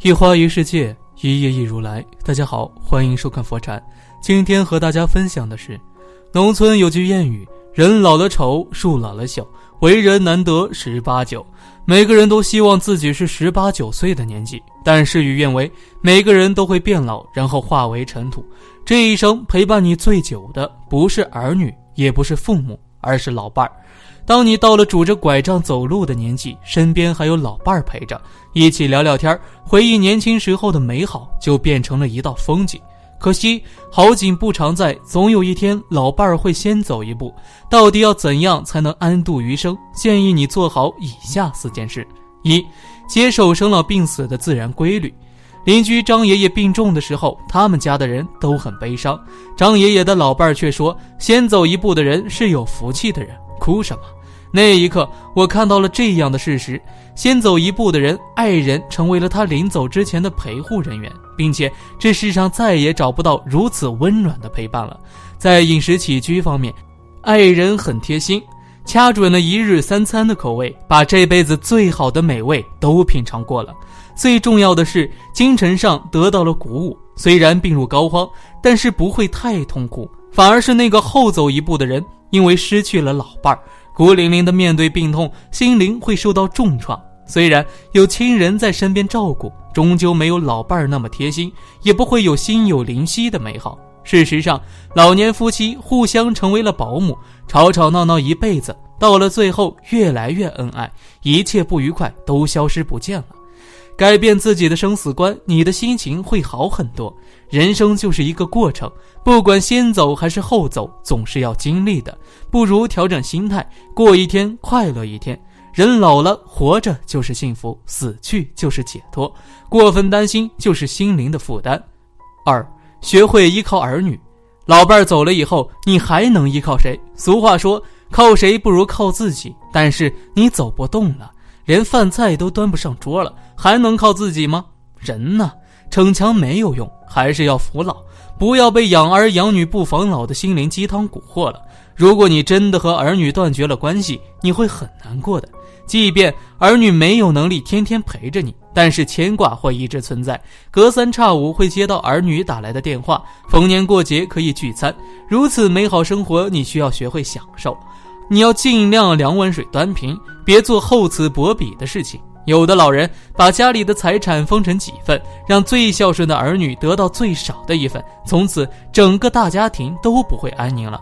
一花一世界，一叶一如来。大家好，欢迎收看佛禅。今天和大家分享的是，农村有句谚语：“人老了丑，树老了小，为人难得十八九。”每个人都希望自己是十八九岁的年纪，但事与愿违，每个人都会变老，然后化为尘土。这一生陪伴你最久的，不是儿女，也不是父母，而是老伴儿。当你到了拄着拐杖走路的年纪，身边还有老伴儿陪着，一起聊聊天儿，回忆年轻时候的美好，就变成了一道风景。可惜好景不常在，总有一天老伴儿会先走一步。到底要怎样才能安度余生？建议你做好以下四件事：一、接受生老病死的自然规律。邻居张爷爷病重的时候，他们家的人都很悲伤，张爷爷的老伴儿却说：“先走一步的人是有福气的人，哭什么？”那一刻，我看到了这样的事实：先走一步的人，爱人成为了他临走之前的陪护人员，并且这世上再也找不到如此温暖的陪伴了。在饮食起居方面，爱人很贴心，掐准了一日三餐的口味，把这辈子最好的美味都品尝过了。最重要的是，精神上得到了鼓舞。虽然病入膏肓，但是不会太痛苦，反而是那个后走一步的人，因为失去了老伴儿。孤零零的面对病痛，心灵会受到重创。虽然有亲人在身边照顾，终究没有老伴儿那么贴心，也不会有心有灵犀的美好。事实上，老年夫妻互相成为了保姆，吵吵闹闹一辈子，到了最后越来越恩爱，一切不愉快都消失不见了。改变自己的生死观，你的心情会好很多。人生就是一个过程，不管先走还是后走，总是要经历的。不如调整心态，过一天快乐一天。人老了，活着就是幸福，死去就是解脱。过分担心就是心灵的负担。二，学会依靠儿女。老伴儿走了以后，你还能依靠谁？俗话说，靠谁不如靠自己。但是你走不动了。连饭菜都端不上桌了，还能靠自己吗？人呢，逞强没有用，还是要服老。不要被养儿养女不防老的心灵鸡汤蛊惑了。如果你真的和儿女断绝了关系，你会很难过的。即便儿女没有能力天天陪着你，但是牵挂会一直存在。隔三差五会接到儿女打来的电话，逢年过节可以聚餐，如此美好生活，你需要学会享受。你要尽量两碗水端平，别做厚此薄彼的事情。有的老人把家里的财产分成几份，让最孝顺的儿女得到最少的一份，从此整个大家庭都不会安宁了。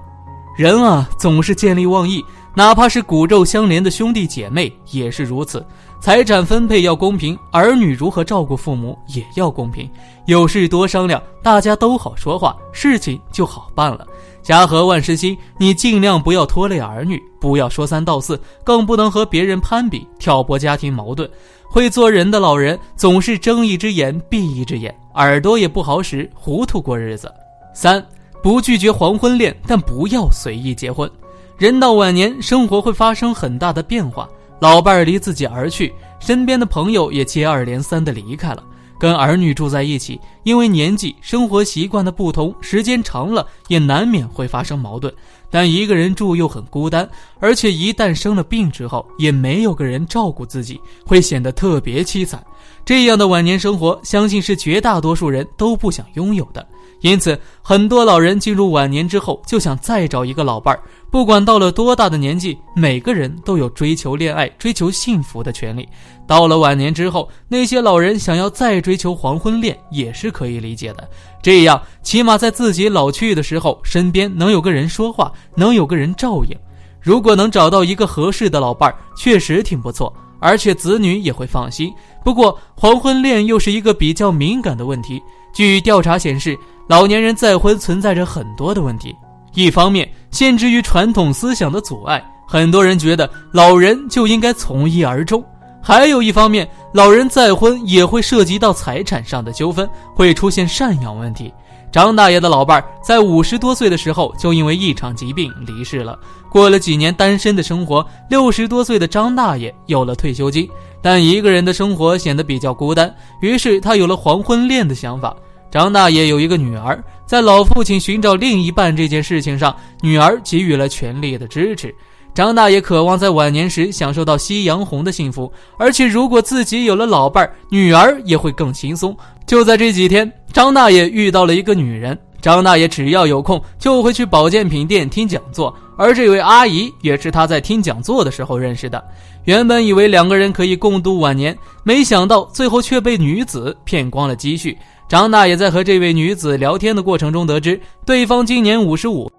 人啊，总是见利忘义，哪怕是骨肉相连的兄弟姐妹也是如此。财产分配要公平，儿女如何照顾父母也要公平。有事多商量，大家都好说话，事情就好办了。家和万事兴，你尽量不要拖累儿女，不要说三道四，更不能和别人攀比，挑拨家庭矛盾。会做人的老人总是睁一只眼闭一只眼，耳朵也不好使，糊涂过日子。三，不拒绝黄昏恋，但不要随意结婚。人到晚年，生活会发生很大的变化，老伴儿离自己而去，身边的朋友也接二连三的离开了。跟儿女住在一起，因为年纪、生活习惯的不同，时间长了也难免会发生矛盾。但一个人住又很孤单，而且一旦生了病之后，也没有个人照顾自己，会显得特别凄惨。这样的晚年生活，相信是绝大多数人都不想拥有的。因此，很多老人进入晚年之后，就想再找一个老伴儿。不管到了多大的年纪，每个人都有追求恋爱、追求幸福的权利。到了晚年之后，那些老人想要再追求黄昏恋，也是可以理解的。这样，起码在自己老去的时候，身边能有个人说话，能有个人照应。如果能找到一个合适的老伴儿，确实挺不错，而且子女也会放心。不过，黄昏恋又是一个比较敏感的问题。据调查显示，老年人再婚存在着很多的问题。一方面，限制于传统思想的阻碍，很多人觉得老人就应该从一而终；还有一方面，老人再婚也会涉及到财产上的纠纷，会出现赡养问题。张大爷的老伴儿在五十多岁的时候就因为一场疾病离世了。过了几年单身的生活，六十多岁的张大爷有了退休金，但一个人的生活显得比较孤单，于是他有了黄昏恋的想法。张大爷有一个女儿，在老父亲寻找另一半这件事情上，女儿给予了全力的支持。张大爷渴望在晚年时享受到夕阳红的幸福，而且如果自己有了老伴儿，女儿也会更轻松。就在这几天，张大爷遇到了一个女人。张大爷只要有空就会去保健品店听讲座，而这位阿姨也是他在听讲座的时候认识的。原本以为两个人可以共度晚年，没想到最后却被女子骗光了积蓄。张大爷在和这位女子聊天的过程中得知，对方今年五十五。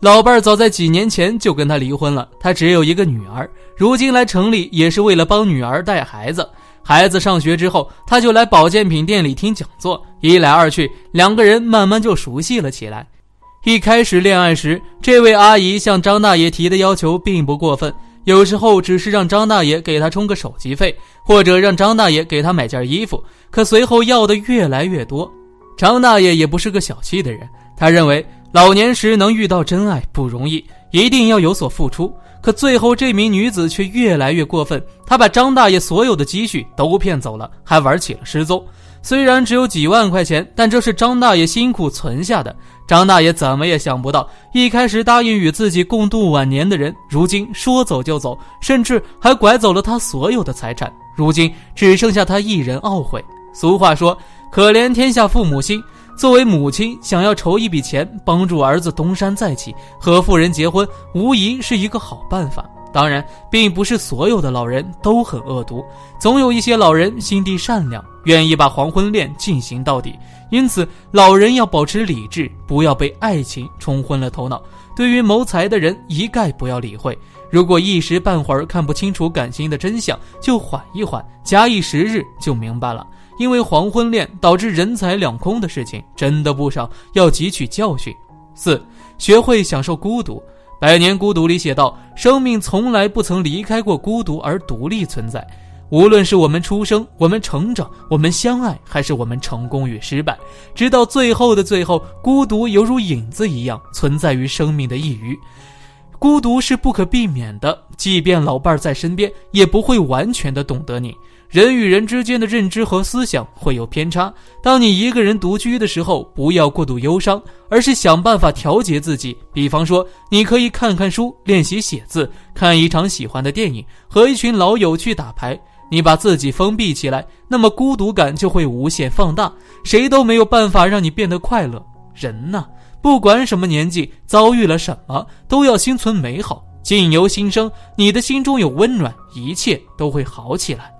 老伴儿早在几年前就跟他离婚了，他只有一个女儿，如今来城里也是为了帮女儿带孩子。孩子上学之后，他就来保健品店里听讲座，一来二去，两个人慢慢就熟悉了起来。一开始恋爱时，这位阿姨向张大爷提的要求并不过分，有时候只是让张大爷给她充个手机费，或者让张大爷给她买件衣服。可随后要的越来越多，张大爷也不是个小气的人，他认为。老年时能遇到真爱不容易，一定要有所付出。可最后这名女子却越来越过分，她把张大爷所有的积蓄都骗走了，还玩起了失踪。虽然只有几万块钱，但这是张大爷辛苦存下的。张大爷怎么也想不到，一开始答应与自己共度晚年的人，如今说走就走，甚至还拐走了他所有的财产。如今只剩下他一人懊悔。俗话说：“可怜天下父母心。”作为母亲，想要筹一笔钱帮助儿子东山再起，和富人结婚，无疑是一个好办法。当然，并不是所有的老人都很恶毒，总有一些老人心地善良，愿意把黄昏恋进行到底。因此，老人要保持理智，不要被爱情冲昏了头脑。对于谋财的人，一概不要理会。如果一时半会儿看不清楚感情的真相，就缓一缓，假以时日就明白了。因为黄昏恋导致人财两空的事情真的不少，要汲取教训。四，学会享受孤独。《百年孤独》里写道：“生命从来不曾离开过孤独而独立存在。无论是我们出生、我们成长、我们相爱，还是我们成功与失败，直到最后的最后，孤独犹如影子一样存在于生命的一隅。孤独是不可避免的，即便老伴儿在身边，也不会完全的懂得你。”人与人之间的认知和思想会有偏差。当你一个人独居的时候，不要过度忧伤，而是想办法调节自己。比方说，你可以看看书，练习写字，看一场喜欢的电影，和一群老友去打牌。你把自己封闭起来，那么孤独感就会无限放大，谁都没有办法让你变得快乐。人呐，不管什么年纪，遭遇了什么，都要心存美好，境由心生。你的心中有温暖，一切都会好起来。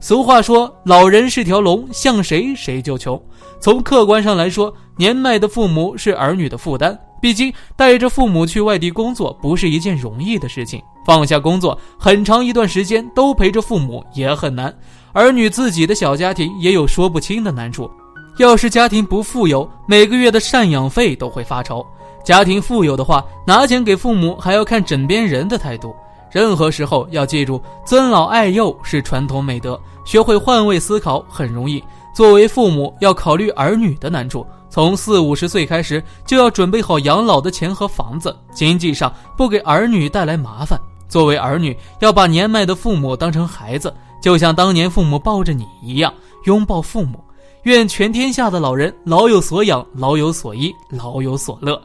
俗话说：“老人是条龙，向谁谁就穷。”从客观上来说，年迈的父母是儿女的负担。毕竟带着父母去外地工作不是一件容易的事情，放下工作很长一段时间都陪着父母也很难。儿女自己的小家庭也有说不清的难处。要是家庭不富有，每个月的赡养费都会发愁；家庭富有的话，拿钱给父母还要看枕边人的态度。任何时候要记住，尊老爱幼是传统美德。学会换位思考很容易。作为父母，要考虑儿女的难处。从四五十岁开始，就要准备好养老的钱和房子，经济上不给儿女带来麻烦。作为儿女，要把年迈的父母当成孩子，就像当年父母抱着你一样，拥抱父母。愿全天下的老人老有所养，老有所依，老有所乐。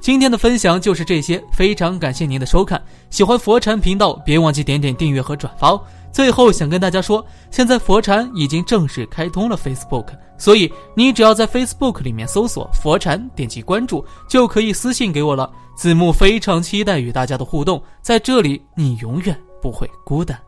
今天的分享就是这些，非常感谢您的收看。喜欢佛禅频道，别忘记点点订阅和转发哦。最后想跟大家说，现在佛禅已经正式开通了 Facebook，所以你只要在 Facebook 里面搜索佛禅，点击关注，就可以私信给我了。子木非常期待与大家的互动，在这里你永远不会孤单。